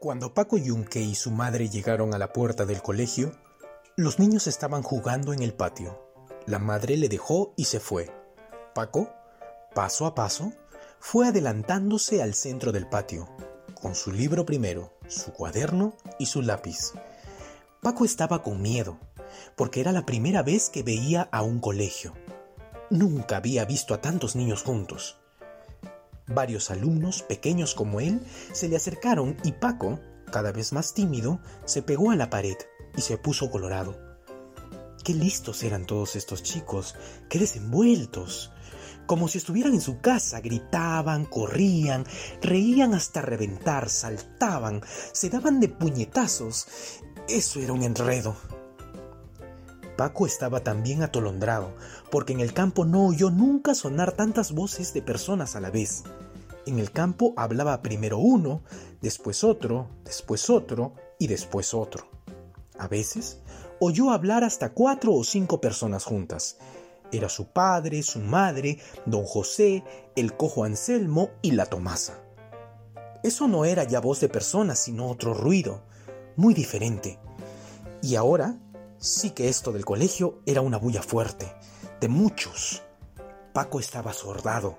Cuando Paco Yunque y su madre llegaron a la puerta del colegio, los niños estaban jugando en el patio. La madre le dejó y se fue. Paco, paso a paso, fue adelantándose al centro del patio, con su libro primero, su cuaderno y su lápiz. Paco estaba con miedo, porque era la primera vez que veía a un colegio. Nunca había visto a tantos niños juntos. Varios alumnos, pequeños como él, se le acercaron y Paco, cada vez más tímido, se pegó a la pared y se puso colorado. Qué listos eran todos estos chicos, qué desenvueltos. Como si estuvieran en su casa, gritaban, corrían, reían hasta reventar, saltaban, se daban de puñetazos. Eso era un enredo. Paco estaba también atolondrado, porque en el campo no oyó nunca sonar tantas voces de personas a la vez. En el campo hablaba primero uno, después otro, después otro y después otro. A veces oyó hablar hasta cuatro o cinco personas juntas. Era su padre, su madre, don José, el cojo Anselmo y la Tomasa. Eso no era ya voz de personas, sino otro ruido, muy diferente. Y ahora Sí que esto del colegio era una bulla fuerte, de muchos. Paco estaba sordado.